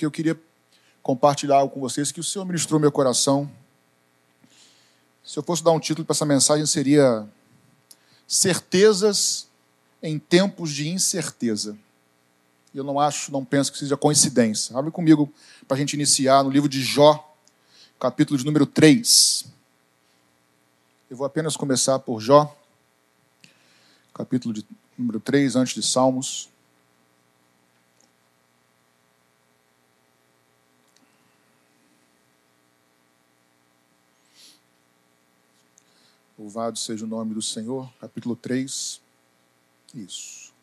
porque eu queria compartilhar algo com vocês que o Senhor ministrou meu coração. Se eu fosse dar um título para essa mensagem, seria Certezas em Tempos de Incerteza. Eu não acho, não penso que seja coincidência. Abre comigo para a gente iniciar no livro de Jó, capítulo de número 3. Eu vou apenas começar por Jó, capítulo de número 3, antes de Salmos. Louvado seja o nome do Senhor, capítulo 3. Isso.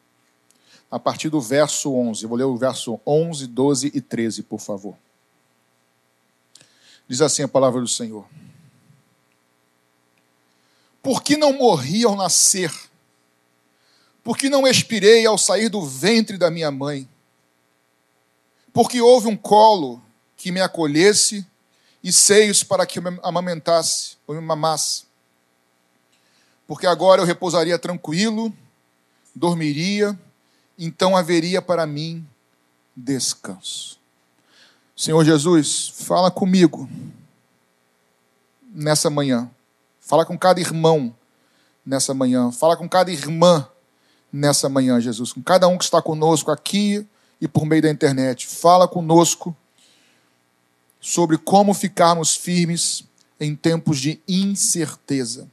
A partir do verso 11. Eu vou ler o verso 11, 12 e 13, por favor. Diz assim a palavra do Senhor. Por que não morri ao nascer? Por que não expirei ao sair do ventre da minha mãe? Porque houve um colo que me acolhesse e seios para que eu me amamentasse ou me mamasse porque agora eu repousaria tranquilo, dormiria, então haveria para mim descanso. Senhor Jesus, fala comigo nessa manhã. Fala com cada irmão nessa manhã. Fala com cada irmã nessa manhã, Jesus. Com cada um que está conosco aqui e por meio da internet. Fala conosco sobre como ficarmos firmes em tempos de incerteza.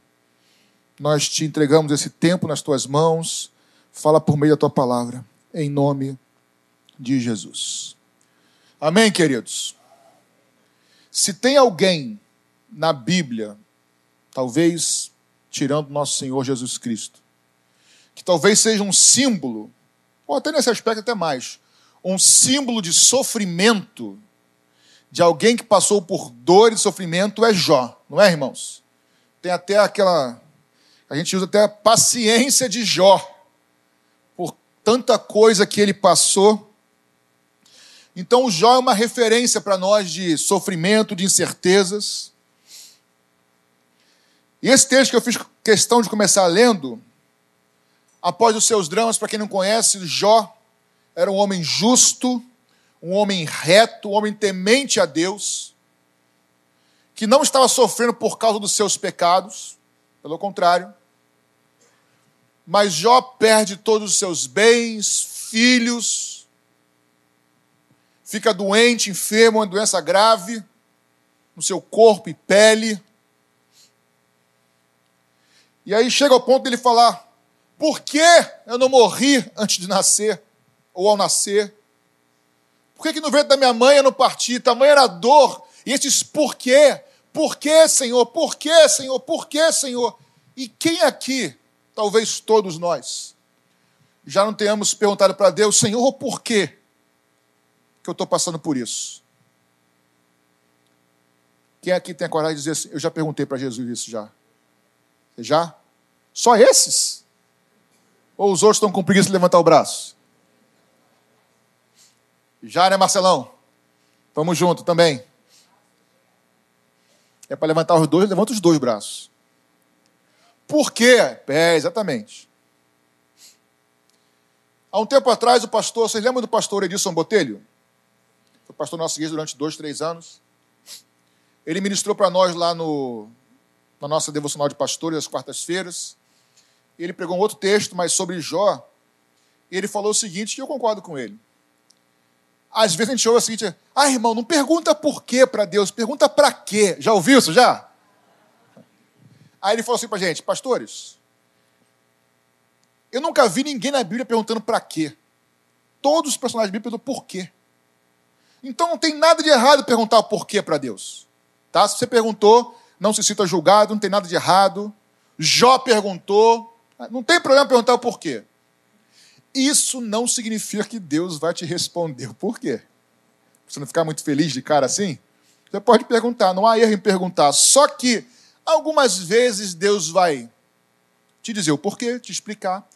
Nós te entregamos esse tempo nas tuas mãos. Fala por meio da tua palavra, em nome de Jesus. Amém, queridos? Se tem alguém na Bíblia, talvez tirando nosso Senhor Jesus Cristo, que talvez seja um símbolo, ou até nesse aspecto até mais, um símbolo de sofrimento de alguém que passou por dor e sofrimento é Jó, não é, irmãos? Tem até aquela a gente usa até a paciência de Jó, por tanta coisa que ele passou. Então, o Jó é uma referência para nós de sofrimento, de incertezas. E esse texto que eu fiz questão de começar lendo, após os seus dramas, para quem não conhece, Jó era um homem justo, um homem reto, um homem temente a Deus, que não estava sofrendo por causa dos seus pecados, pelo contrário. Mas Jó perde todos os seus bens, filhos, fica doente, enfermo, uma doença grave no seu corpo e pele. E aí chega ao ponto dele falar: por que eu não morri antes de nascer, ou ao nascer? Por que, que no ventre da minha mãe eu não parti? Tamanha era a dor. E esses porquê? Por que, Senhor? Por que, Senhor? Por que, Senhor? E quem aqui, talvez todos nós, já não tenhamos perguntado para Deus, Senhor, por quê que eu estou passando por isso? Quem aqui tem a coragem de dizer assim, eu já perguntei para Jesus isso já? Já? Só esses? Ou os outros estão com preguiça de levantar o braço? Já, né, Marcelão? Vamos junto também. É para levantar os dois, levanta os dois braços. Por quê? É, exatamente. Há um tempo atrás, o pastor, vocês lembram do pastor Edson Botelho? Foi pastor nosso igreja durante dois, três anos. Ele ministrou para nós lá no, na nossa devocional de pastores, às quartas-feiras. Ele pregou um outro texto, mas sobre Jó. Ele falou o seguinte, que eu concordo com ele. Às vezes a gente ouve o seguinte: ah, irmão, não pergunta por quê para Deus, pergunta para quê. Já ouviu isso já? Aí ele falou assim para gente: pastores, eu nunca vi ninguém na Bíblia perguntando para quê. Todos os personagens perguntam por quê. Então não tem nada de errado perguntar o porquê para Deus. Tá? Se você perguntou, não se sinta julgado, não tem nada de errado. Jó perguntou, não tem problema perguntar o porquê. Isso não significa que Deus vai te responder o porquê. Você não ficar muito feliz de cara assim? Você pode perguntar, não há erro em perguntar. Só que algumas vezes Deus vai te dizer o porquê, te explicar.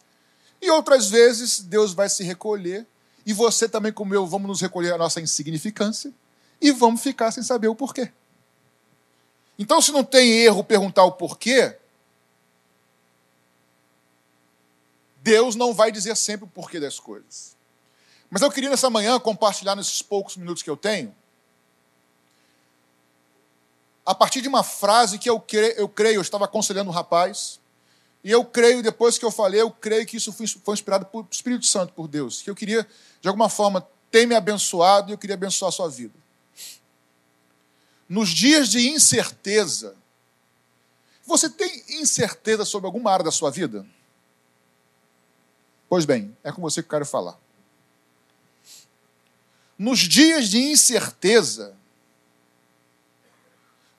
E outras vezes Deus vai se recolher. E você também, como eu, vamos nos recolher a nossa insignificância e vamos ficar sem saber o porquê. Então, se não tem erro perguntar o porquê, Deus não vai dizer sempre o porquê das coisas. Mas eu queria nessa manhã compartilhar nesses poucos minutos que eu tenho, a partir de uma frase que eu creio, eu, creio, eu estava aconselhando um rapaz, e eu creio, depois que eu falei, eu creio que isso foi inspirado por Espírito Santo, por Deus, que eu queria, de alguma forma, ter me abençoado e eu queria abençoar a sua vida. Nos dias de incerteza, você tem incerteza sobre alguma área da sua vida? Pois bem, é com você que eu quero falar. Nos dias de incerteza,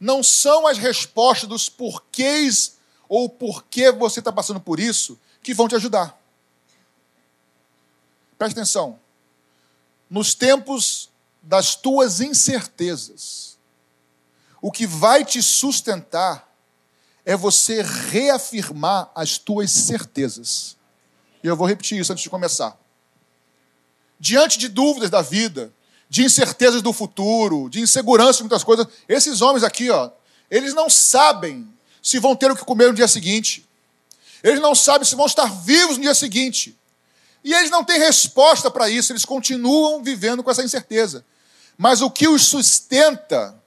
não são as respostas dos porquês ou porquê você está passando por isso que vão te ajudar. Preste atenção. Nos tempos das tuas incertezas, o que vai te sustentar é você reafirmar as tuas certezas. E eu vou repetir isso antes de começar. Diante de dúvidas da vida, de incertezas do futuro, de insegurança de muitas coisas. Esses homens aqui, ó, eles não sabem se vão ter o que comer no dia seguinte. Eles não sabem se vão estar vivos no dia seguinte. E eles não têm resposta para isso, eles continuam vivendo com essa incerteza. Mas o que os sustenta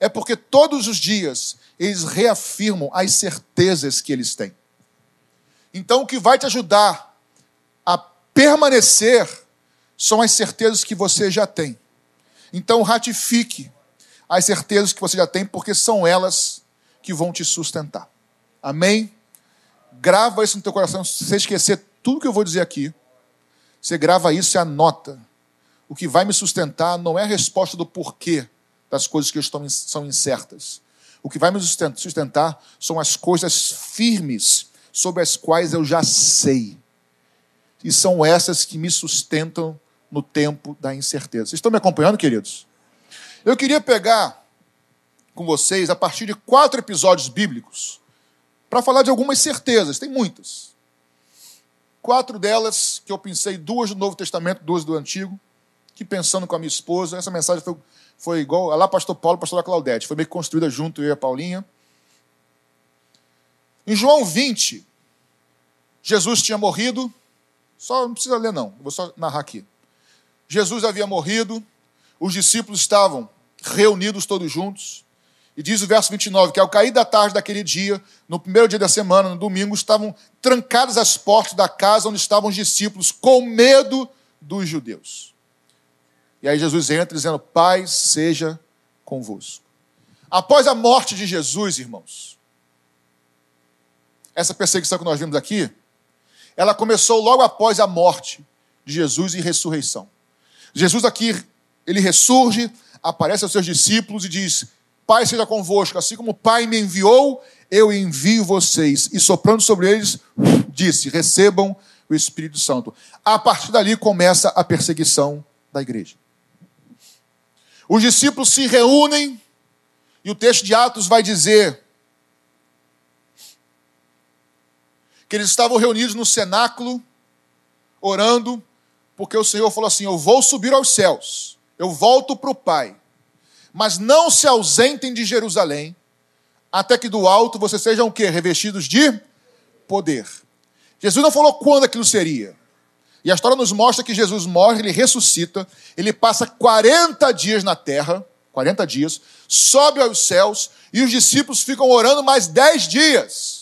é porque todos os dias eles reafirmam as certezas que eles têm. Então, o que vai te ajudar a permanecer são as certezas que você já tem. Então, ratifique as certezas que você já tem, porque são elas que vão te sustentar. Amém? Grava isso no teu coração. Se você esquecer tudo que eu vou dizer aqui, você grava isso e anota. O que vai me sustentar não é a resposta do porquê das coisas que estão, são incertas. O que vai me sustentar são as coisas firmes sobre as quais eu já sei. E são essas que me sustentam no tempo da incerteza. Vocês estão me acompanhando, queridos? Eu queria pegar com vocês, a partir de quatro episódios bíblicos, para falar de algumas certezas, tem muitas. Quatro delas que eu pensei, duas do Novo Testamento, duas do Antigo, que pensando com a minha esposa, essa mensagem foi, foi igual a lá, pastor Paulo, pastor Claudete, foi meio que construída junto eu e a Paulinha. Em João 20, Jesus tinha morrido, só não precisa ler não, vou só narrar aqui. Jesus havia morrido, os discípulos estavam reunidos todos juntos. E diz o verso 29 que ao cair da tarde daquele dia, no primeiro dia da semana, no domingo, estavam trancadas as portas da casa onde estavam os discípulos, com medo dos judeus. E aí Jesus entra dizendo: Pai seja convosco. Após a morte de Jesus, irmãos, essa perseguição que nós vimos aqui, ela começou logo após a morte de Jesus e ressurreição. Jesus aqui, ele ressurge, aparece aos seus discípulos e diz: Pai seja convosco, assim como o Pai me enviou, eu envio vocês. E soprando sobre eles, disse: Recebam o Espírito Santo. A partir dali começa a perseguição da igreja. Os discípulos se reúnem, e o texto de Atos vai dizer que eles estavam reunidos no cenáculo, orando, porque o Senhor falou assim: Eu vou subir aos céus, eu volto para o Pai, mas não se ausentem de Jerusalém, até que do alto vocês sejam o quê? Revestidos de poder. Jesus não falou quando aquilo seria. E a história nos mostra que Jesus morre, ele ressuscita, ele passa 40 dias na terra, 40 dias, sobe aos céus, e os discípulos ficam orando mais 10 dias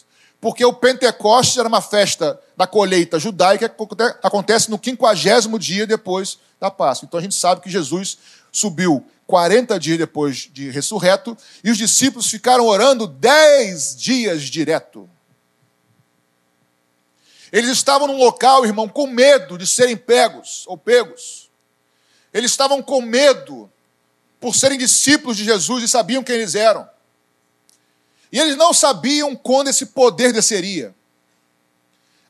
porque o Pentecostes era uma festa da colheita judaica que acontece no quinquagésimo dia depois da Páscoa. Então a gente sabe que Jesus subiu 40 dias depois de ressurreto e os discípulos ficaram orando 10 dias direto. Eles estavam num local, irmão, com medo de serem pegos ou pegos. Eles estavam com medo por serem discípulos de Jesus e sabiam quem eles eram. E eles não sabiam quando esse poder desceria.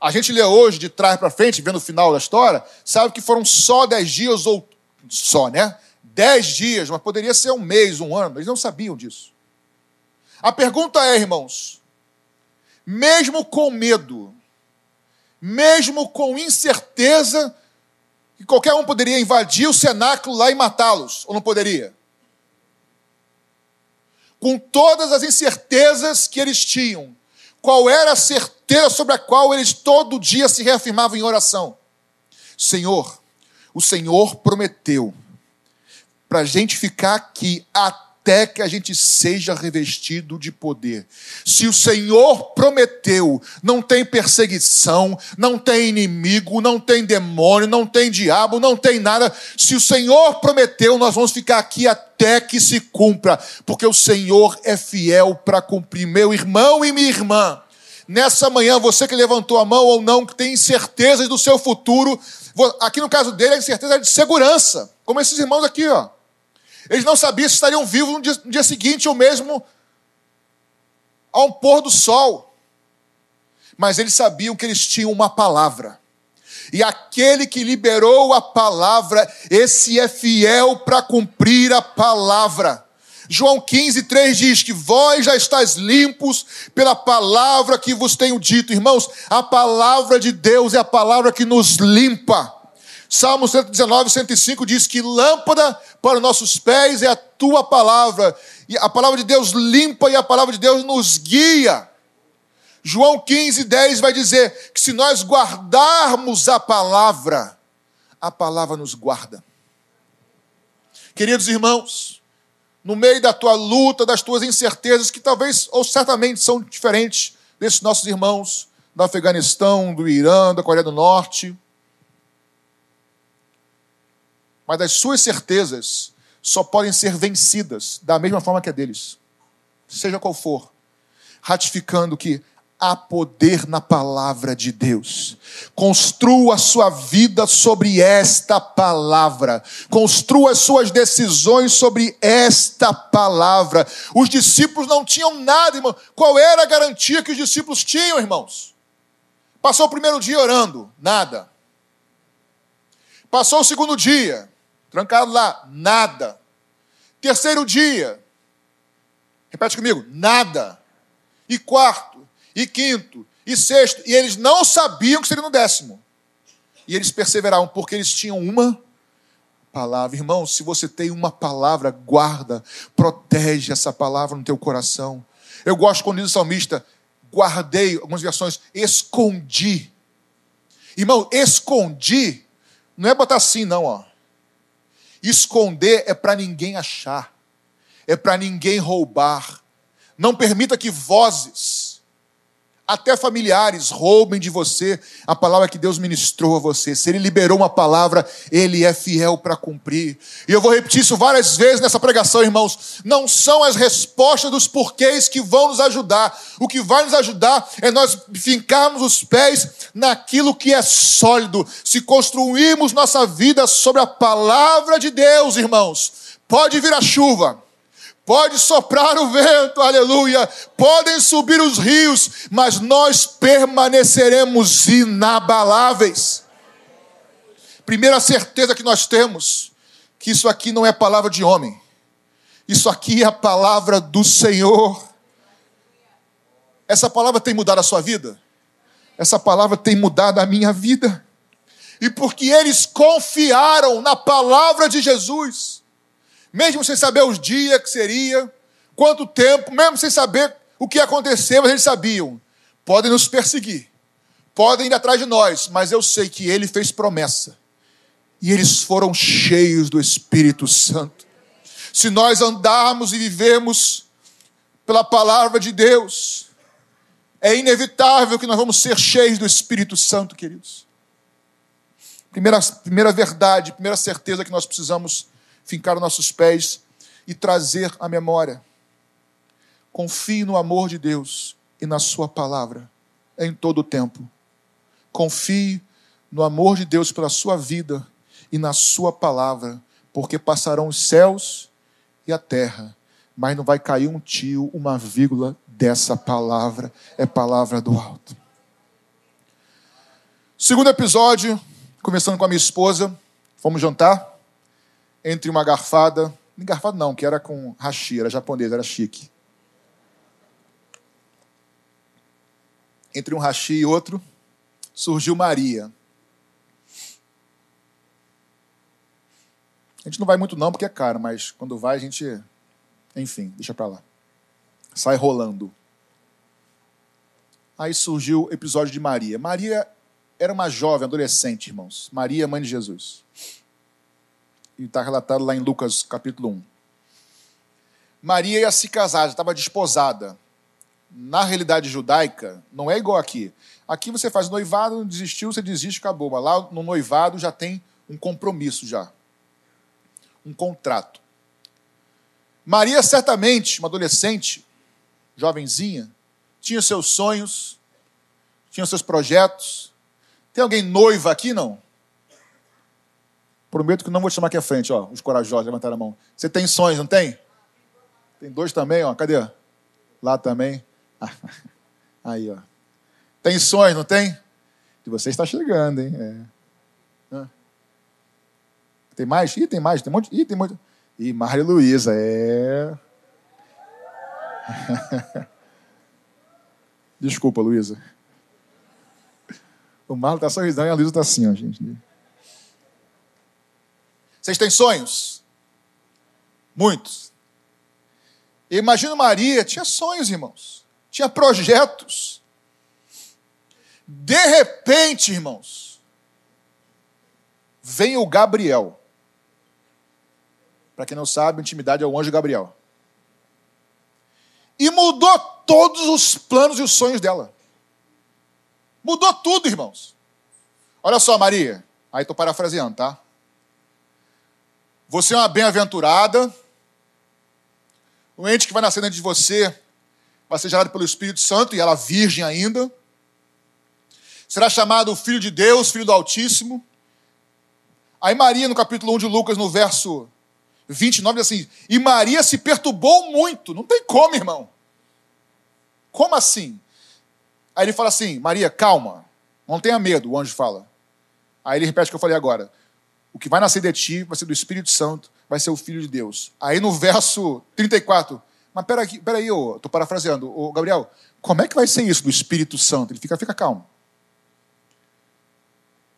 A gente lê hoje, de trás para frente, vendo o final da história, sabe que foram só dez dias, ou só, né? Dez dias, mas poderia ser um mês, um ano. Eles não sabiam disso. A pergunta é, irmãos, mesmo com medo, mesmo com incerteza, que qualquer um poderia invadir o cenáculo lá e matá-los, ou não poderia? Com todas as incertezas que eles tinham, qual era a certeza sobre a qual eles todo dia se reafirmavam em oração? Senhor, o Senhor prometeu para a gente ficar aqui até que a gente seja revestido de poder. Se o Senhor prometeu, não tem perseguição, não tem inimigo, não tem demônio, não tem diabo, não tem nada. Se o Senhor prometeu, nós vamos ficar aqui até que se cumpra, porque o Senhor é fiel para cumprir. Meu irmão e minha irmã, nessa manhã, você que levantou a mão ou não, que tem incertezas do seu futuro, aqui no caso dele, a incerteza é de segurança, como esses irmãos aqui, ó. Eles não sabiam se estariam vivos no dia, no dia seguinte ou mesmo ao pôr do sol. Mas eles sabiam que eles tinham uma palavra. E aquele que liberou a palavra, esse é fiel para cumprir a palavra. João 15, 3 diz que vós já estáis limpos pela palavra que vos tenho dito. Irmãos, a palavra de Deus é a palavra que nos limpa. Salmo 119, 105 diz que lâmpada para os nossos pés é a tua palavra. E a palavra de Deus limpa e a palavra de Deus nos guia. João 15, 10 vai dizer que se nós guardarmos a palavra, a palavra nos guarda. Queridos irmãos, no meio da tua luta, das tuas incertezas, que talvez ou certamente são diferentes desses nossos irmãos do Afeganistão, do Irã, da Coreia do Norte, mas as suas certezas só podem ser vencidas da mesma forma que a deles, seja qual for, ratificando que há poder na palavra de Deus. Construa a sua vida sobre esta palavra. Construa as suas decisões sobre esta palavra. Os discípulos não tinham nada, irmão. Qual era a garantia que os discípulos tinham, irmãos? Passou o primeiro dia orando, nada. Passou o segundo dia, Trancado lá, nada. Terceiro dia, repete comigo, nada. E quarto, e quinto, e sexto, e eles não sabiam que seria no décimo. E eles perseveraram, porque eles tinham uma palavra. Irmão, se você tem uma palavra, guarda, protege essa palavra no teu coração. Eu gosto quando diz o salmista, guardei, algumas versões, escondi. Irmão, escondi, não é botar assim, não, ó. Esconder é para ninguém achar, é para ninguém roubar. Não permita que vozes, até familiares roubem de você a palavra que Deus ministrou a você. Se Ele liberou uma palavra, Ele é fiel para cumprir. E eu vou repetir isso várias vezes nessa pregação, irmãos. Não são as respostas dos porquês que vão nos ajudar. O que vai nos ajudar é nós fincarmos os pés naquilo que é sólido. Se construirmos nossa vida sobre a palavra de Deus, irmãos, pode vir a chuva Pode soprar o vento, aleluia. Podem subir os rios, mas nós permaneceremos inabaláveis. Primeira certeza que nós temos, que isso aqui não é palavra de homem. Isso aqui é a palavra do Senhor. Essa palavra tem mudado a sua vida? Essa palavra tem mudado a minha vida. E porque eles confiaram na palavra de Jesus, mesmo sem saber os dias que seria, quanto tempo, mesmo sem saber o que ia acontecer, mas eles sabiam. Podem nos perseguir, podem ir atrás de nós, mas eu sei que ele fez promessa. E eles foram cheios do Espírito Santo. Se nós andarmos e vivemos pela palavra de Deus, é inevitável que nós vamos ser cheios do Espírito Santo, queridos. Primeira, primeira verdade, primeira certeza que nós precisamos fincar nossos pés e trazer a memória. Confie no amor de Deus e na Sua palavra em todo o tempo. Confie no amor de Deus pela sua vida e na Sua palavra, porque passarão os céus e a terra, mas não vai cair um tio, uma vírgula dessa palavra, é palavra do alto. Segundo episódio, começando com a minha esposa, fomos jantar entre uma garfada, garfada não, que era com hashi, era japonês, era chique. Entre um hashi e outro, surgiu Maria. A gente não vai muito não, porque é caro, mas quando vai a gente, enfim, deixa para lá. Sai rolando. Aí surgiu o episódio de Maria. Maria era uma jovem, adolescente, irmãos. Maria, mãe de Jesus. E está relatado lá em Lucas capítulo 1. Maria ia se casar, já estava desposada. Na realidade judaica, não é igual aqui. Aqui você faz noivado, desistiu, você desiste, acabou. Mas lá no noivado já tem um compromisso já. Um contrato. Maria, certamente, uma adolescente, jovenzinha, tinha seus sonhos, tinha seus projetos. Tem alguém noiva aqui, não? Prometo que não vou te chamar aqui à frente, ó. Os corajosos levantaram a mão. Você tem sonhos, não tem? Tem dois também, ó. Cadê? Lá também. Aí, ó. Tem sonhos, não tem? E você está chegando, hein? É. Tem mais? Ih, tem mais. Tem um monte. Ih, tem muito. Ih, Maria Luísa, é. Desculpa, Luísa. O Marlon está sorrisando e a Luísa está assim, ó, gente. Vocês têm sonhos? Muitos. Imagina Maria, tinha sonhos, irmãos. Tinha projetos. De repente, irmãos, vem o Gabriel. Para quem não sabe, intimidade é o anjo Gabriel. E mudou todos os planos e os sonhos dela. Mudou tudo, irmãos. Olha só, Maria. Aí estou parafraseando, tá? Você é uma bem-aventurada. O ente que vai nascer dentro de você vai ser gerado pelo Espírito Santo e ela virgem ainda. Será chamado Filho de Deus, Filho do Altíssimo. Aí Maria, no capítulo 1 de Lucas, no verso 29, diz assim: E Maria se perturbou muito. Não tem como, irmão. Como assim? Aí ele fala assim: Maria, calma, não tenha medo, o anjo fala. Aí ele repete o que eu falei agora: O que vai nascer de ti vai ser do Espírito Santo, vai ser o Filho de Deus. Aí no verso 34, mas peraí, peraí, eu estou parafraseando, ô, Gabriel, como é que vai ser isso do Espírito Santo? Ele fica, fica calmo.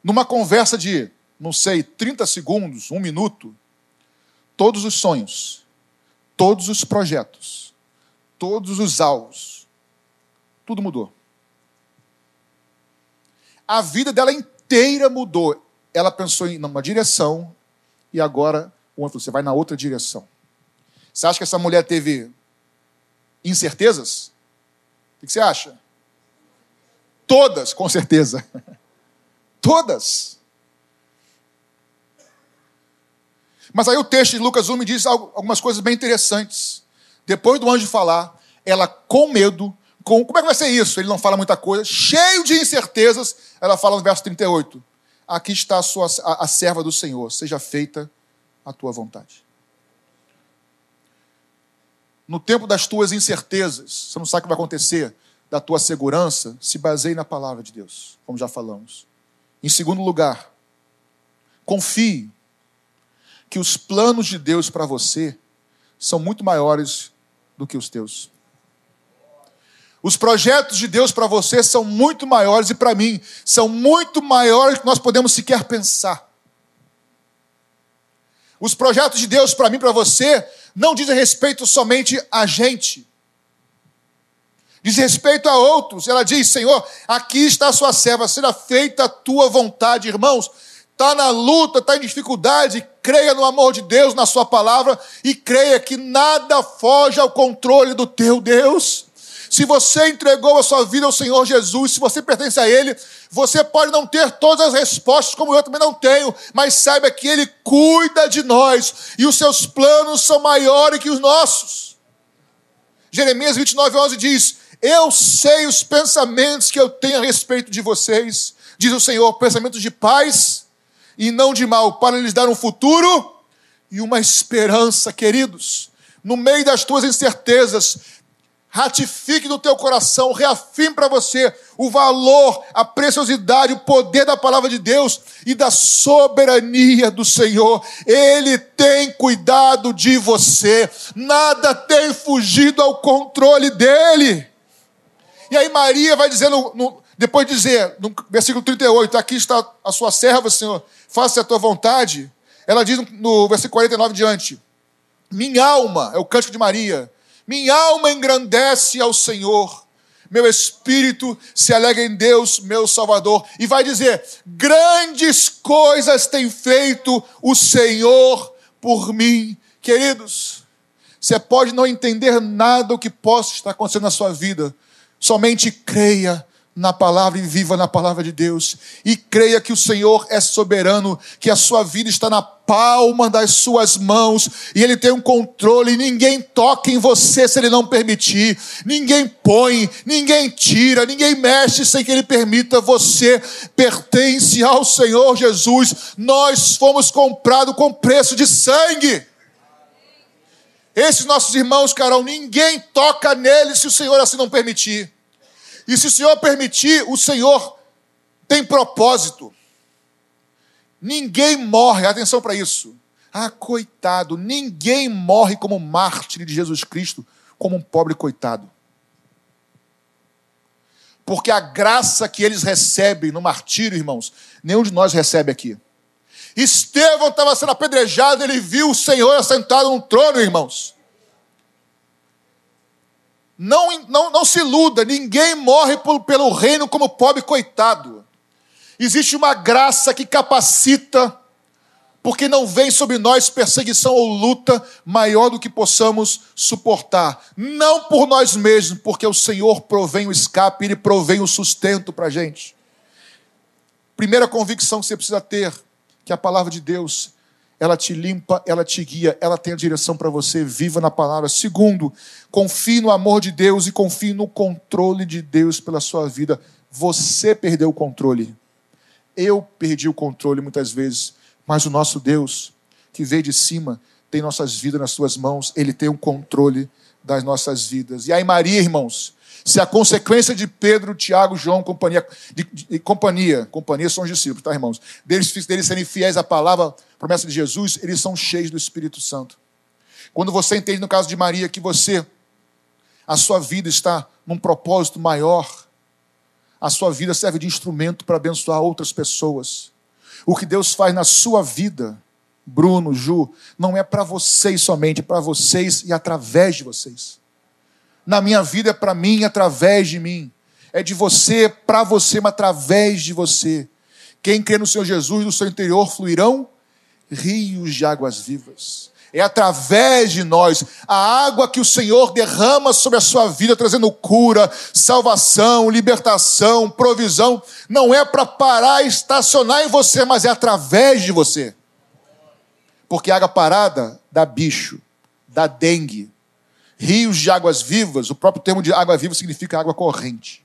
Numa conversa de, não sei, 30 segundos, um minuto, todos os sonhos, todos os projetos, todos os alvos, tudo mudou. A vida dela inteira mudou. Ela pensou em uma direção e agora você vai na outra direção. Você acha que essa mulher teve incertezas? O que você acha? Todas, com certeza. Todas. Mas aí o texto de Lucas 1 me diz algumas coisas bem interessantes. Depois do anjo falar, ela com medo com, como é que vai ser isso? Ele não fala muita coisa, cheio de incertezas. Ela fala no verso 38. Aqui está a, sua, a, a serva do Senhor, seja feita a tua vontade. No tempo das tuas incertezas, você não sabe o que vai acontecer, da tua segurança, se baseie na palavra de Deus, como já falamos. Em segundo lugar, confie que os planos de Deus para você são muito maiores do que os teus. Os projetos de Deus para você são muito maiores e para mim são muito maiores que nós podemos sequer pensar. Os projetos de Deus para mim, para você, não dizem respeito somente a gente. Diz respeito a outros. Ela diz: Senhor, aqui está a sua serva, será feita a tua vontade, irmãos. Está na luta, está em dificuldade, creia no amor de Deus, na Sua palavra, e creia que nada foge ao controle do teu Deus. Se você entregou a sua vida ao Senhor Jesus, se você pertence a Ele, você pode não ter todas as respostas, como eu também não tenho, mas saiba que Ele cuida de nós e os seus planos são maiores que os nossos. Jeremias 29, 11 diz: Eu sei os pensamentos que eu tenho a respeito de vocês, diz o Senhor, pensamentos de paz e não de mal, para lhes dar um futuro e uma esperança, queridos. No meio das tuas incertezas, ratifique no teu coração, reafirme para você o valor, a preciosidade, o poder da palavra de Deus e da soberania do Senhor. Ele tem cuidado de você, nada tem fugido ao controle dele. E aí Maria vai dizendo, no, depois de dizer, no versículo 38, aqui está a sua serva, Senhor, faça a tua vontade. Ela diz no versículo 49 diante, minha alma, é o cântico de Maria, minha alma engrandece ao Senhor, meu espírito se alegra em Deus, meu Salvador. E vai dizer: grandes coisas tem feito o Senhor por mim. Queridos, você pode não entender nada do que possa estar acontecendo na sua vida, somente creia na palavra e viva na palavra de Deus. E creia que o Senhor é soberano, que a sua vida está na palma das suas mãos e Ele tem um controle. Ninguém toca em você se Ele não permitir, ninguém põe, ninguém tira, ninguém mexe sem que Ele permita. Você pertence ao Senhor Jesus. Nós fomos comprados com preço de sangue. Esses nossos irmãos, Carol, ninguém toca neles se o Senhor assim não permitir. E se o Senhor permitir, o Senhor tem propósito. Ninguém morre, atenção para isso. Ah, coitado, ninguém morre como mártir de Jesus Cristo, como um pobre coitado. Porque a graça que eles recebem no martírio, irmãos, nenhum de nós recebe aqui. Estevão estava sendo apedrejado, ele viu o Senhor assentado no trono, irmãos. Não, não, não se iluda, ninguém morre pelo, pelo reino como pobre coitado. Existe uma graça que capacita, porque não vem sobre nós perseguição ou luta maior do que possamos suportar. Não por nós mesmos, porque o Senhor provém o escape, Ele provém o sustento para a gente. Primeira convicção que você precisa ter, que a palavra de Deus ela te limpa, ela te guia, ela tem a direção para você, viva na palavra. Segundo, confie no amor de Deus e confie no controle de Deus pela sua vida. Você perdeu o controle. Eu perdi o controle muitas vezes, mas o nosso Deus, que veio de cima, tem nossas vidas nas suas mãos, ele tem o controle das nossas vidas. E aí, Maria, irmãos, se a consequência de Pedro, Tiago, João, companhia, de, de, companhia, companhia são os discípulos, tá, irmãos? Deles, deles serem fiéis à palavra, promessa de Jesus, eles são cheios do Espírito Santo. Quando você entende, no caso de Maria, que você, a sua vida está num propósito maior, a sua vida serve de instrumento para abençoar outras pessoas. O que Deus faz na sua vida, Bruno, Ju, não é para vocês somente, é para vocês e através de vocês. Na minha vida é para mim através de mim. É de você, para você, mas através de você. Quem crê no Senhor Jesus, do seu interior fluirão rios de águas vivas. É através de nós, a água que o Senhor derrama sobre a sua vida, trazendo cura, salvação, libertação, provisão, não é para parar e estacionar em você, mas é através de você. Porque água parada dá bicho, dá dengue. Rios de águas vivas, o próprio termo de água viva significa água corrente.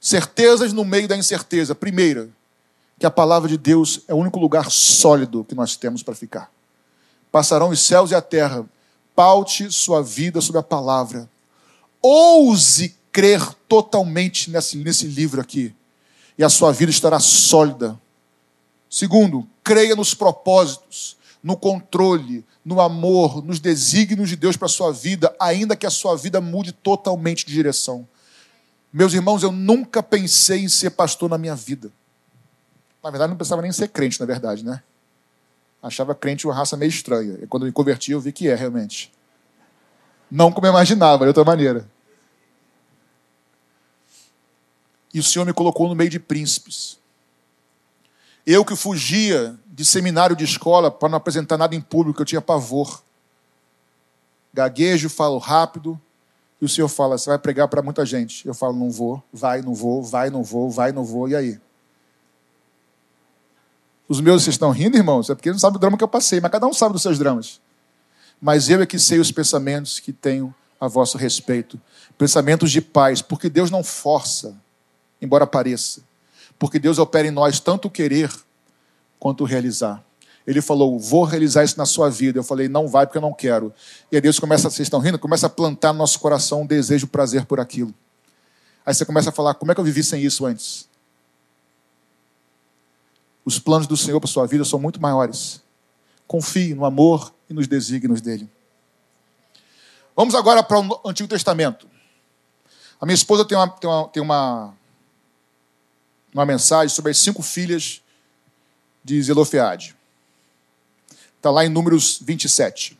Certezas no meio da incerteza. Primeira, que a palavra de Deus é o único lugar sólido que nós temos para ficar. Passarão os céus e a terra. Paute sua vida sobre a palavra. Ouse crer totalmente nesse, nesse livro aqui. E a sua vida estará sólida. Segundo, creia nos propósitos, no controle, no amor, nos desígnios de Deus para a sua vida, ainda que a sua vida mude totalmente de direção. Meus irmãos, eu nunca pensei em ser pastor na minha vida. Na verdade, não pensava nem ser crente, na verdade, né? Achava crente uma raça meio estranha. E quando me converti, eu vi que é, realmente. Não como eu imaginava, de outra maneira. E o Senhor me colocou no meio de príncipes. Eu que fugia de seminário de escola para não apresentar nada em público, eu tinha pavor. Gaguejo, falo rápido. E o Senhor fala: você vai pregar para muita gente. Eu falo: não vou, vai, não vou, vai, não vou, vai, não vou. E aí? Os meus, vocês estão rindo, irmãos? É porque não sabem o drama que eu passei, mas cada um sabe dos seus dramas. Mas eu é que sei os pensamentos que tenho a vosso respeito. Pensamentos de paz, porque Deus não força, embora pareça. Porque Deus opera em nós tanto o querer quanto realizar. Ele falou, vou realizar isso na sua vida. Eu falei, não vai porque eu não quero. E aí Deus começa, vocês estão rindo? Começa a plantar no nosso coração um desejo, um prazer por aquilo. Aí você começa a falar, como é que eu vivi sem isso antes? Os planos do Senhor para sua vida são muito maiores. Confie no amor e nos desígnios dele. Vamos agora para o Antigo Testamento. A minha esposa tem uma, tem uma, tem uma, uma mensagem sobre as cinco filhas de Zelofeade. Está lá em Números 27.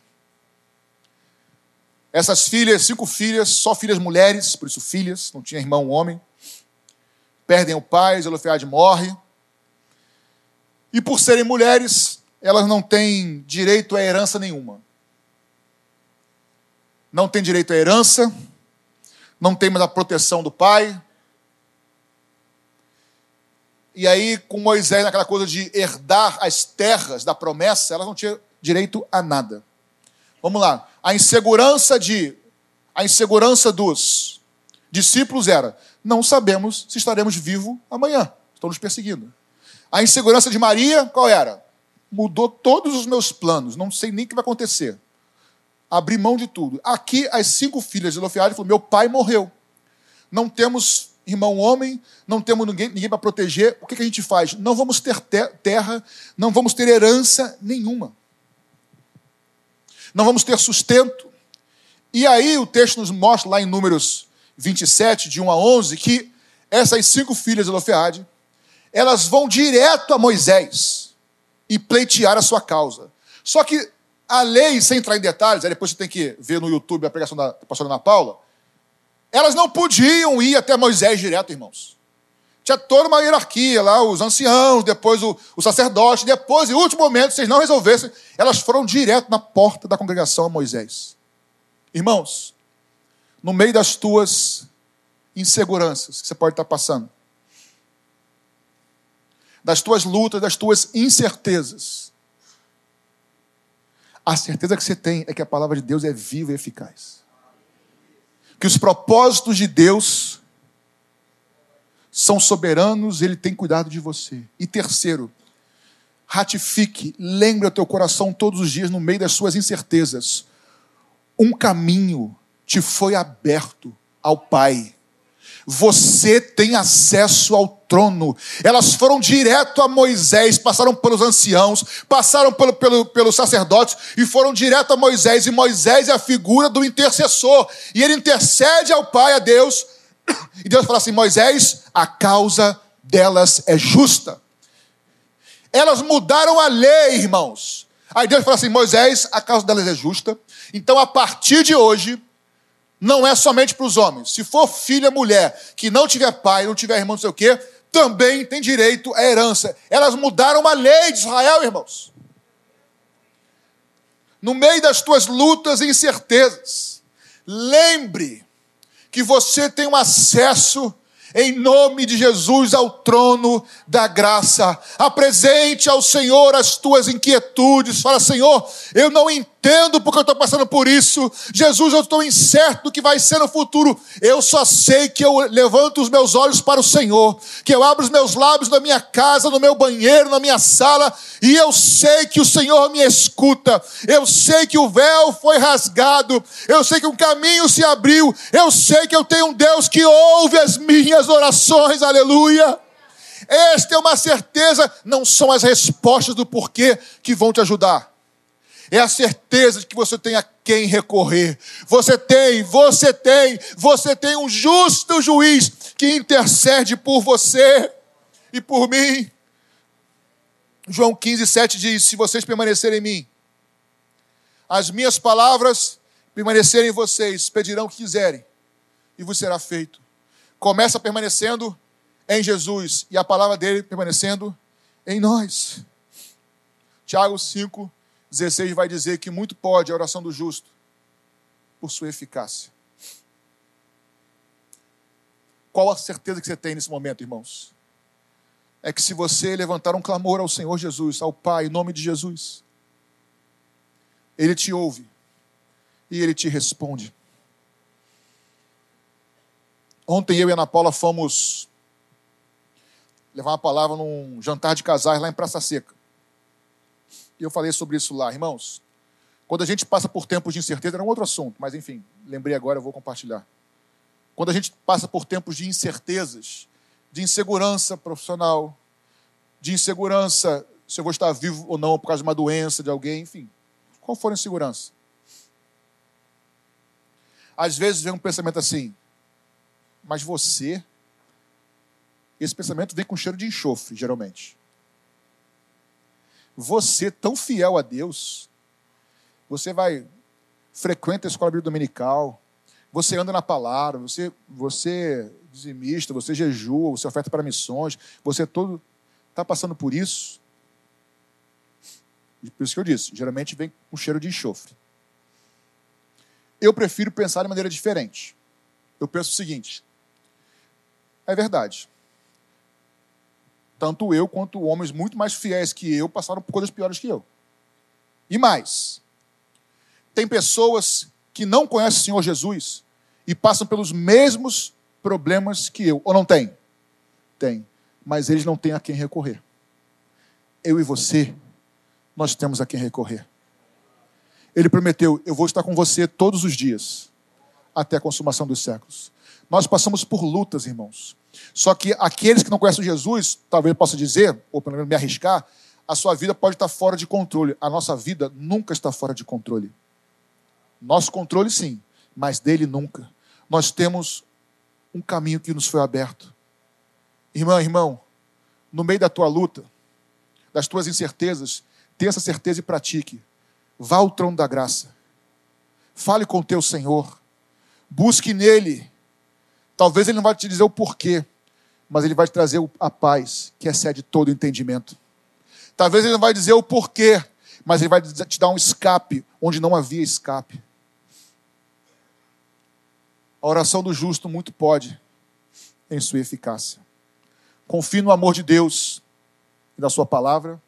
Essas filhas, cinco filhas, só filhas mulheres, por isso filhas, não tinha irmão homem, perdem o pai, Zelofeade morre. E por serem mulheres, elas não têm direito a herança nenhuma. Não têm direito à herança, não têm mais a proteção do pai. E aí, com Moisés, naquela coisa de herdar as terras da promessa, elas não tinham direito a nada. Vamos lá. A insegurança de a insegurança dos discípulos era: não sabemos se estaremos vivos amanhã. Estão nos perseguindo. A insegurança de Maria, qual era? Mudou todos os meus planos, não sei nem o que vai acontecer. Abri mão de tudo. Aqui, as cinco filhas de Lofiade falaram: meu pai morreu. Não temos irmão homem, não temos ninguém, ninguém para proteger. O que, que, a gente faz? Não vamos ter terra, não vamos ter herança nenhuma. Não vamos ter sustento. E aí o texto nos mostra lá em Números 27, de 1 a 11, que essas cinco filhas de Lofeade, elas vão direto a Moisés e pleitear a sua causa. Só que a lei, sem entrar em detalhes, aí depois você tem que ver no YouTube a pregação da pastora Ana Paula, elas não podiam ir até Moisés direto, irmãos. Tinha toda uma hierarquia lá, os anciãos, depois o, o sacerdote, depois, em último momento, se eles não resolvessem, elas foram direto na porta da congregação a Moisés. Irmãos, no meio das tuas inseguranças que você pode estar passando, das tuas lutas, das tuas incertezas. A certeza que você tem é que a palavra de Deus é viva e eficaz. Que os propósitos de Deus são soberanos, ele tem cuidado de você. E terceiro, ratifique, lembre o teu coração todos os dias no meio das suas incertezas. Um caminho te foi aberto ao Pai você tem acesso ao trono. Elas foram direto a Moisés, passaram pelos anciãos, passaram pelo, pelo, pelos sacerdotes e foram direto a Moisés. E Moisés é a figura do intercessor. E ele intercede ao Pai, a Deus. E Deus fala assim: Moisés, a causa delas é justa. Elas mudaram a lei, irmãos. Aí Deus fala assim: Moisés, a causa delas é justa. Então, a partir de hoje, não é somente para os homens. Se for filha mulher que não tiver pai, não tiver irmão, não sei o quê, também tem direito à herança. Elas mudaram uma lei de Israel, irmãos. No meio das tuas lutas e incertezas, lembre que você tem um acesso em nome de Jesus ao trono da graça. Apresente ao Senhor as tuas inquietudes. Fala, Senhor, eu não entendo porque eu estou passando por isso. Jesus, eu estou incerto do que vai ser no futuro. Eu só sei que eu levanto os meus olhos para o Senhor, que eu abro os meus lábios na minha casa, no meu banheiro, na minha sala, e eu sei que o Senhor me escuta. Eu sei que o véu foi rasgado. Eu sei que um caminho se abriu. Eu sei que eu tenho um Deus que ouve as minhas orações, aleluia. Esta é uma certeza, não são as respostas do porquê que vão te ajudar. É a certeza de que você tem a quem recorrer. Você tem, você tem, você tem um justo juiz que intercede por você e por mim. João 15, 7 diz: Se vocês permanecerem em mim, as minhas palavras permanecerem em vocês, pedirão o que quiserem, e vos será feito começa permanecendo em Jesus e a palavra dele permanecendo em nós. Tiago 5, 16 vai dizer que muito pode a oração do justo por sua eficácia. Qual a certeza que você tem nesse momento, irmãos? É que se você levantar um clamor ao Senhor Jesus, ao Pai, em nome de Jesus, Ele te ouve e Ele te responde. Ontem eu e a Ana Paula fomos levar uma palavra num jantar de casais lá em Praça Seca. Eu falei sobre isso lá, irmãos. Quando a gente passa por tempos de incerteza, era um outro assunto, mas enfim, lembrei agora, eu vou compartilhar. Quando a gente passa por tempos de incertezas, de insegurança profissional, de insegurança se eu vou estar vivo ou não por causa de uma doença de alguém, enfim, qual for a insegurança. Às vezes vem um pensamento assim: mas você. Esse pensamento vem com cheiro de enxofre, geralmente. Você, tão fiel a Deus, você vai, frequenta a escola bíblica dominical, você anda na palavra, você, você dizimista, você jejua, você oferta para missões, você todo está passando por isso. Por isso que eu disse, geralmente vem com cheiro de enxofre. Eu prefiro pensar de maneira diferente. Eu penso o seguinte: é verdade. Tanto eu quanto homens muito mais fiéis que eu passaram por coisas piores que eu. E mais, tem pessoas que não conhecem o Senhor Jesus e passam pelos mesmos problemas que eu. Ou não tem? Tem. Mas eles não têm a quem recorrer. Eu e você, nós temos a quem recorrer. Ele prometeu: Eu vou estar com você todos os dias, até a consumação dos séculos. Nós passamos por lutas, irmãos. Só que aqueles que não conhecem Jesus, talvez eu possa dizer, ou pelo menos me arriscar, a sua vida pode estar fora de controle. A nossa vida nunca está fora de controle. Nosso controle, sim, mas dele nunca. Nós temos um caminho que nos foi aberto. Irmão, irmão, no meio da tua luta, das tuas incertezas, tenha essa certeza e pratique. Vá ao trono da graça. Fale com o teu Senhor. Busque nele. Talvez ele não vai te dizer o porquê, mas ele vai te trazer a paz, que excede todo entendimento. Talvez ele não vai dizer o porquê, mas ele vai te dar um escape onde não havia escape. A oração do justo muito pode em sua eficácia. Confie no amor de Deus e na sua palavra.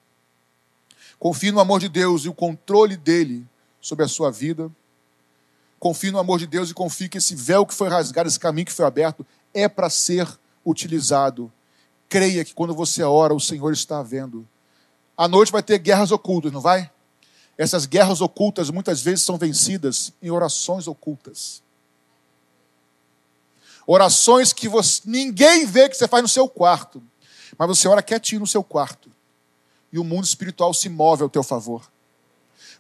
Confie no amor de Deus e o controle dele sobre a sua vida. Confie no amor de Deus e confie que esse véu que foi rasgado, esse caminho que foi aberto, é para ser utilizado. Creia que quando você ora, o Senhor está vendo. À noite vai ter guerras ocultas, não vai? Essas guerras ocultas muitas vezes são vencidas em orações ocultas. Orações que você, ninguém vê que você faz no seu quarto, mas você ora quietinho no seu quarto. E o mundo espiritual se move ao teu favor.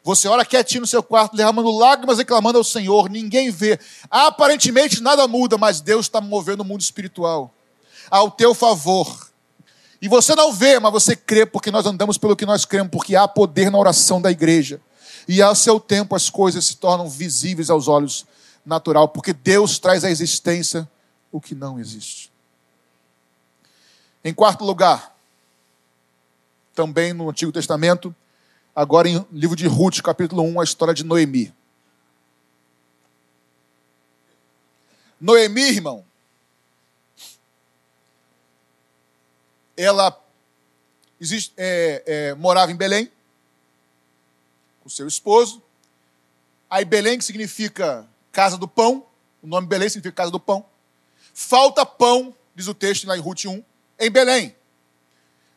Você ora quietinho no seu quarto, derramando lágrimas, reclamando ao Senhor, ninguém vê. Aparentemente nada muda, mas Deus está movendo o mundo espiritual ao teu favor. E você não vê, mas você crê, porque nós andamos pelo que nós cremos, porque há poder na oração da igreja. E ao seu tempo as coisas se tornam visíveis aos olhos natural, porque Deus traz à existência o que não existe. Em quarto lugar, também no Antigo Testamento, agora em livro de Ruth, capítulo 1, a história de Noemi. Noemi, irmão, ela existe, é, é, morava em Belém com seu esposo. Aí Belém, que significa casa do pão, o nome Belém significa casa do pão. Falta pão, diz o texto lá em Ruth 1, em Belém.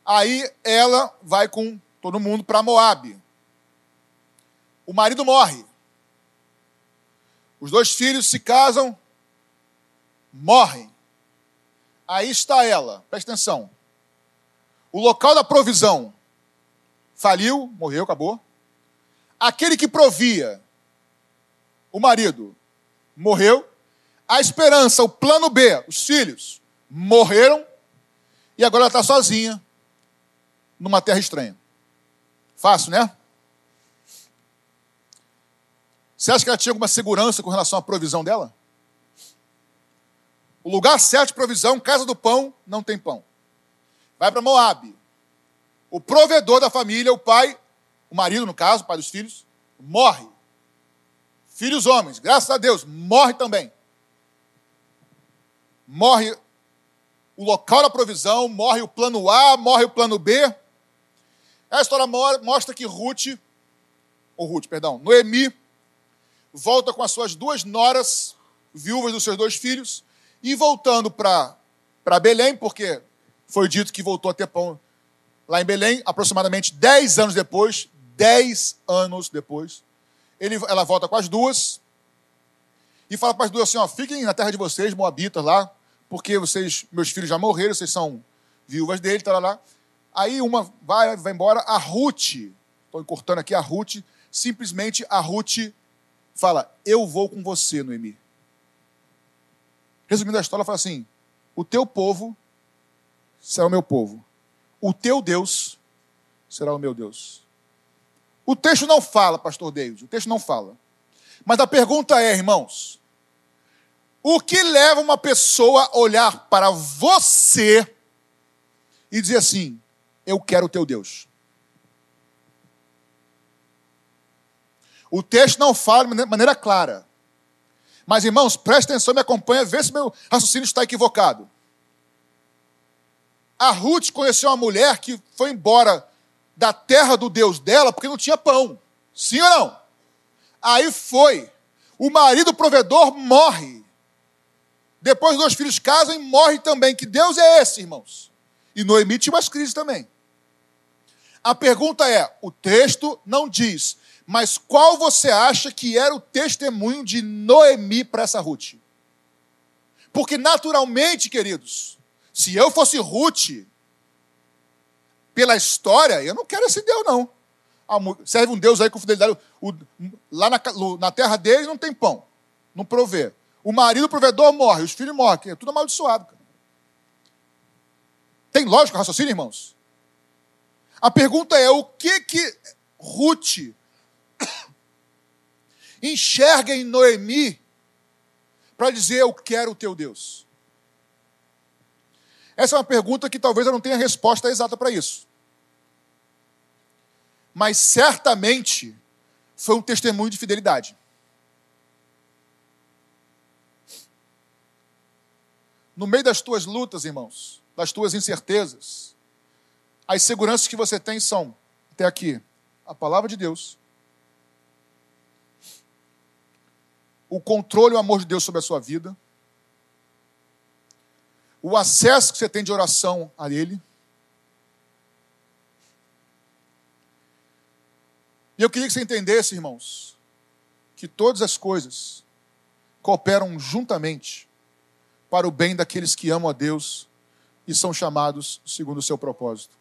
Aí ela vai com todo mundo para Moabe. O marido morre. Os dois filhos se casam, morrem. Aí está ela, presta atenção. O local da provisão faliu, morreu, acabou. Aquele que provia, o marido, morreu. A esperança, o plano B, os filhos, morreram. E agora ela está sozinha numa terra estranha. Fácil, né? Você acha que ela tinha alguma segurança com relação à provisão dela? O lugar certo de provisão, casa do pão, não tem pão. Vai para Moab. O provedor da família, o pai, o marido, no caso, o pai dos filhos, morre. Filhos homens, graças a Deus, morre também. Morre o local da provisão, morre o plano A, morre o plano B. A história mostra que Ruth, ou Ruth, perdão, Noemi, volta com as suas duas noras, viúvas dos seus dois filhos, e voltando para Belém, porque foi dito que voltou a ter pão lá em Belém, aproximadamente 10 anos depois, 10 anos depois, ele, ela volta com as duas e fala para as duas assim, ó, fiquem na terra de vocês, moabitas lá, porque vocês, meus filhos já morreram, vocês são viúvas dele, tá lá. Aí uma vai, vai embora, a Ruth, estou encurtando aqui a Ruth, simplesmente a Ruth fala, eu vou com você, Noemi. Resumindo a história, ela fala assim, o teu povo será o meu povo. O teu Deus será o meu Deus. O texto não fala, pastor David, o texto não fala. Mas a pergunta é, irmãos, o que leva uma pessoa a olhar para você e dizer assim: Eu quero o teu Deus? O texto não fala de maneira clara. Mas, irmãos, preste atenção, me acompanha, vê se meu raciocínio está equivocado. A Ruth conheceu uma mulher que foi embora da terra do Deus dela porque não tinha pão. Sim ou não? Aí foi. O marido provedor morre. Depois dois filhos casam e morre também. Que Deus é esse, irmãos? E Noemi tinha umas crises também. A pergunta é: o texto não diz, mas qual você acha que era o testemunho de Noemi para essa Ruth? Porque naturalmente, queridos, se eu fosse Ruth, pela história, eu não quero esse Deus, não. Serve um Deus aí com fidelidade. O, lá na, na terra dele não tem pão, não provê. O marido provedor morre, os filhos morrem, é tudo amaldiçoado. Cara. Tem lógica o raciocínio, irmãos? A pergunta é: o que que Ruth enxerga em Noemi para dizer eu quero o teu Deus? Essa é uma pergunta que talvez eu não tenha resposta exata para isso. Mas certamente foi um testemunho de fidelidade. No meio das tuas lutas, irmãos, das tuas incertezas, as seguranças que você tem são, até aqui, a palavra de Deus, o controle e o amor de Deus sobre a sua vida, o acesso que você tem de oração a Ele. E eu queria que você entendesse, irmãos, que todas as coisas cooperam juntamente para o bem daqueles que amam a Deus e são chamados segundo o seu propósito.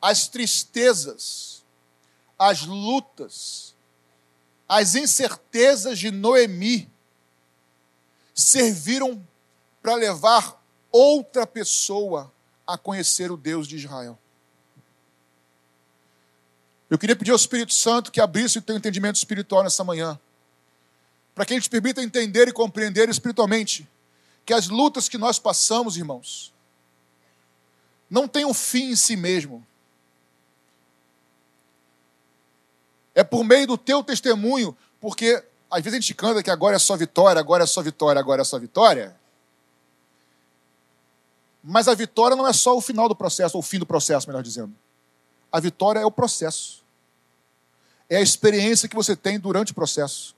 As tristezas, as lutas, as incertezas de Noemi serviram para levar outra pessoa a conhecer o Deus de Israel. Eu queria pedir ao Espírito Santo que abrisse o teu entendimento espiritual nessa manhã, para que ele te permita entender e compreender espiritualmente que as lutas que nós passamos, irmãos, não têm um fim em si mesmo. É por meio do teu testemunho, porque às vezes a gente canta que agora é só vitória, agora é só vitória, agora é só vitória. Mas a vitória não é só o final do processo, ou o fim do processo, melhor dizendo. A vitória é o processo. É a experiência que você tem durante o processo.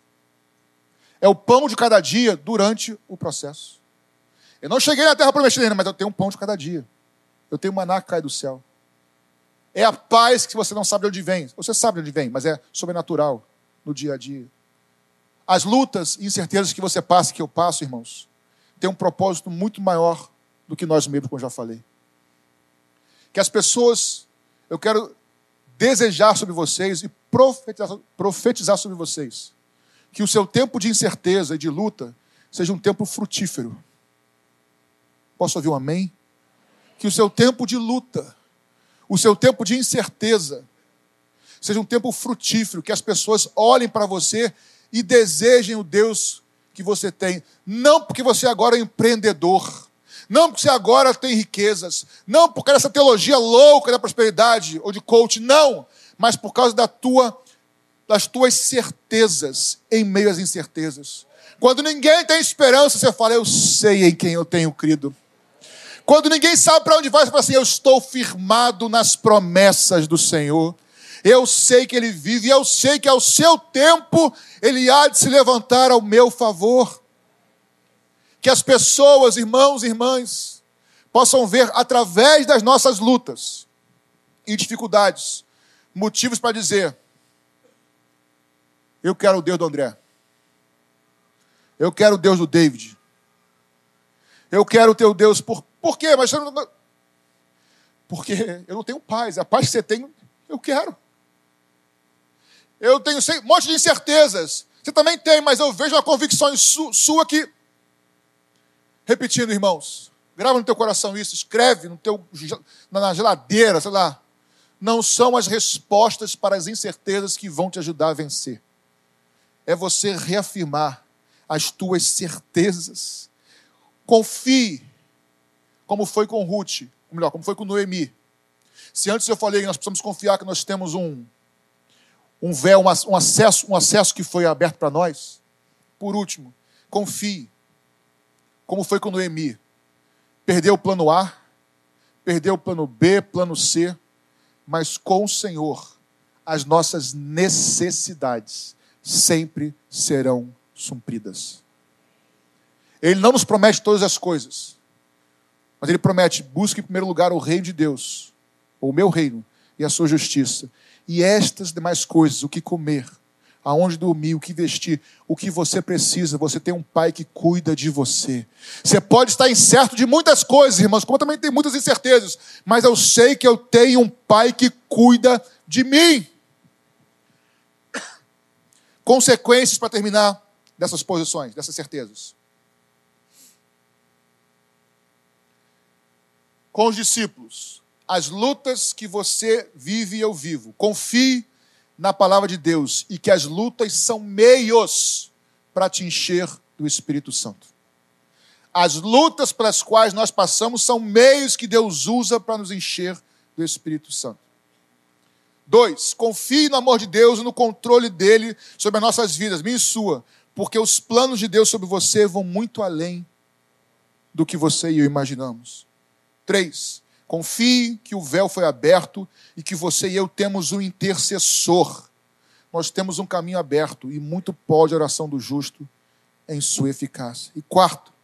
É o pão de cada dia durante o processo. Eu não cheguei na terra prometida mas eu tenho um pão de cada dia. Eu tenho maná que cai do céu. É a paz que você não sabe de onde vem. Você sabe de onde vem, mas é sobrenatural no dia a dia. As lutas e incertezas que você passa, que eu passo, irmãos, tem um propósito muito maior do que nós mesmos, como eu já falei. Que as pessoas, eu quero desejar sobre vocês e profetizar, profetizar sobre vocês, que o seu tempo de incerteza e de luta seja um tempo frutífero. Posso ouvir um amém? Que o seu tempo de luta, o seu tempo de incerteza, seja um tempo frutífero, que as pessoas olhem para você e desejem o Deus que você tem. Não porque você agora é empreendedor, não porque você agora tem riquezas, não por causa dessa teologia louca da prosperidade ou de coach, não, mas por causa da tua, das tuas certezas em meio às incertezas. Quando ninguém tem esperança, você fala, eu sei em quem eu tenho crido. Quando ninguém sabe para onde vai, você fala assim, eu estou firmado nas promessas do Senhor. Eu sei que Ele vive, e eu sei que ao seu tempo Ele há de se levantar ao meu favor. Que as pessoas, irmãos e irmãs, possam ver através das nossas lutas e dificuldades motivos para dizer: Eu quero o Deus do André. Eu quero o Deus do David. Eu quero o teu Deus. Por, por quê? Mas não, porque eu não tenho paz. A paz que você tem, eu quero. Eu tenho um monte de incertezas. Você também tem, mas eu vejo uma convicção sua que. Repetindo, irmãos, grava no teu coração isso, escreve no teu, na geladeira, sei lá. Não são as respostas para as incertezas que vão te ajudar a vencer. É você reafirmar as tuas certezas. Confie, como foi com Ruth, ou melhor, como foi com Noemi. Se antes eu falei que nós precisamos confiar que nós temos um um véu, um acesso, um acesso que foi aberto para nós. Por último, confie. Como foi com Noemi? Perdeu o plano A, perdeu o plano B, plano C, mas com o Senhor, as nossas necessidades sempre serão supridas. Ele não nos promete todas as coisas, mas ele promete: busque em primeiro lugar o reino de Deus, ou o meu reino, e a sua justiça. E estas demais coisas, o que comer, aonde dormir, o que vestir, o que você precisa, você tem um pai que cuida de você. Você pode estar incerto de muitas coisas, irmãos, como também tem muitas incertezas, mas eu sei que eu tenho um pai que cuida de mim. Consequências para terminar dessas posições, dessas certezas. Com os discípulos, as lutas que você vive e eu vivo. Confie na palavra de Deus e que as lutas são meios para te encher do Espírito Santo. As lutas pelas quais nós passamos são meios que Deus usa para nos encher do Espírito Santo. Dois, confie no amor de Deus e no controle dele sobre as nossas vidas, minha e sua, porque os planos de Deus sobre você vão muito além do que você e eu imaginamos. Três, Confie que o véu foi aberto e que você e eu temos um intercessor. Nós temos um caminho aberto e muito pode a oração do justo em sua eficácia. E quarto,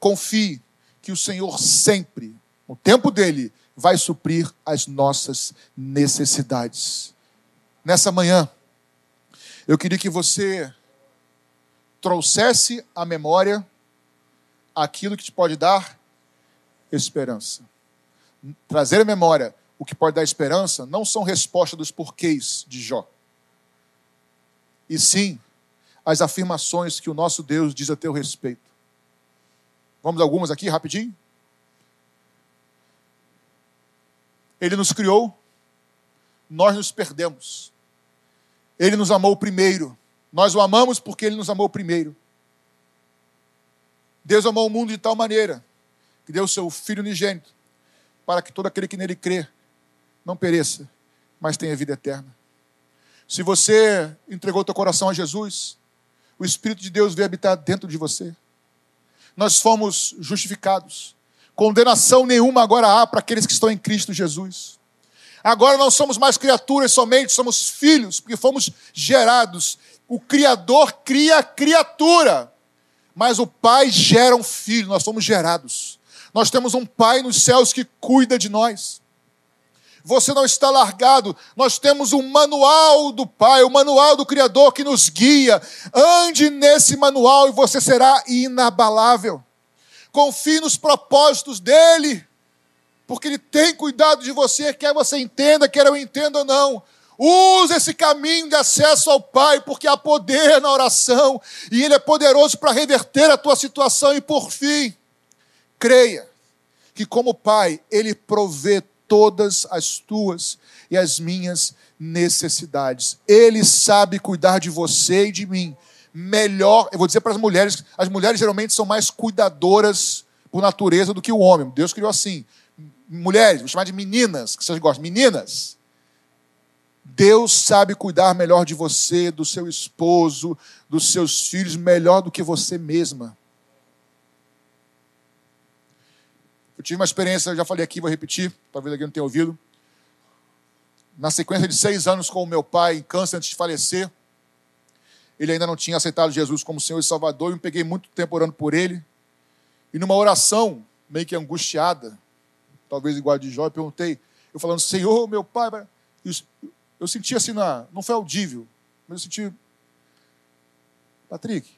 confie que o Senhor sempre, no tempo dele, vai suprir as nossas necessidades. Nessa manhã, eu queria que você trouxesse à memória aquilo que te pode dar esperança trazer à memória o que pode dar esperança não são respostas dos porquês de Jó, e sim as afirmações que o nosso Deus diz a teu respeito. Vamos algumas aqui rapidinho? Ele nos criou, nós nos perdemos. Ele nos amou primeiro. Nós o amamos porque ele nos amou primeiro. Deus amou o mundo de tal maneira que deu o seu Filho unigênito para que todo aquele que nele crê não pereça, mas tenha vida eterna. Se você entregou teu coração a Jesus, o Espírito de Deus veio habitar dentro de você. Nós fomos justificados. Condenação nenhuma agora há para aqueles que estão em Cristo Jesus. Agora não somos mais criaturas somente, somos filhos, porque fomos gerados. O Criador cria a criatura, mas o Pai gera um filho, nós somos gerados. Nós temos um Pai nos céus que cuida de nós. Você não está largado. Nós temos um manual do Pai, o um manual do Criador que nos guia. Ande nesse manual e você será inabalável. Confie nos propósitos dele, porque ele tem cuidado de você, quer você entenda, quer eu entenda ou não. Use esse caminho de acesso ao Pai, porque há poder na oração e Ele é poderoso para reverter a tua situação. E por fim, creia que, como Pai, Ele provê todas as tuas e as minhas necessidades. Ele sabe cuidar de você e de mim melhor. Eu vou dizer para as mulheres: as mulheres geralmente são mais cuidadoras por natureza do que o homem. Deus criou assim. Mulheres, vou chamar de meninas, que vocês gostam, meninas. Deus sabe cuidar melhor de você, do seu esposo, dos seus filhos, melhor do que você mesma. Eu tive uma experiência, já falei aqui, vou repetir, talvez alguém não tenha ouvido. Na sequência de seis anos com o meu pai em câncer antes de falecer, ele ainda não tinha aceitado Jesus como Senhor e Salvador, e eu peguei muito tempo orando por ele. E numa oração, meio que angustiada, talvez igual a de Jó, eu perguntei, eu falando, Senhor, meu pai. Eu senti assim, na, não foi audível, mas eu senti. Patrick,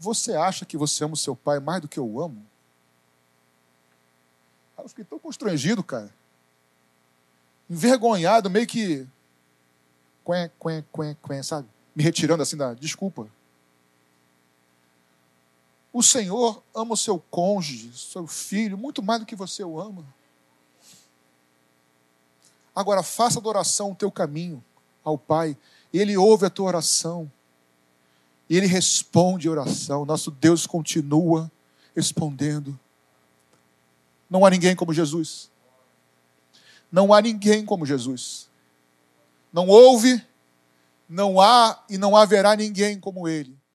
você acha que você ama o seu pai mais do que eu amo? Eu fiquei tão constrangido, cara. Envergonhado, meio que. Quen, quen, quen, quen, sabe? Me retirando assim da. Desculpa. O Senhor ama o seu cônjuge, seu filho, muito mais do que você o ama. Agora, faça da oração o teu caminho ao Pai. Ele ouve a tua oração. E Ele responde a oração. Nosso Deus continua respondendo. Não há ninguém como Jesus. Não há ninguém como Jesus. Não houve Não há e não haverá ninguém como ele.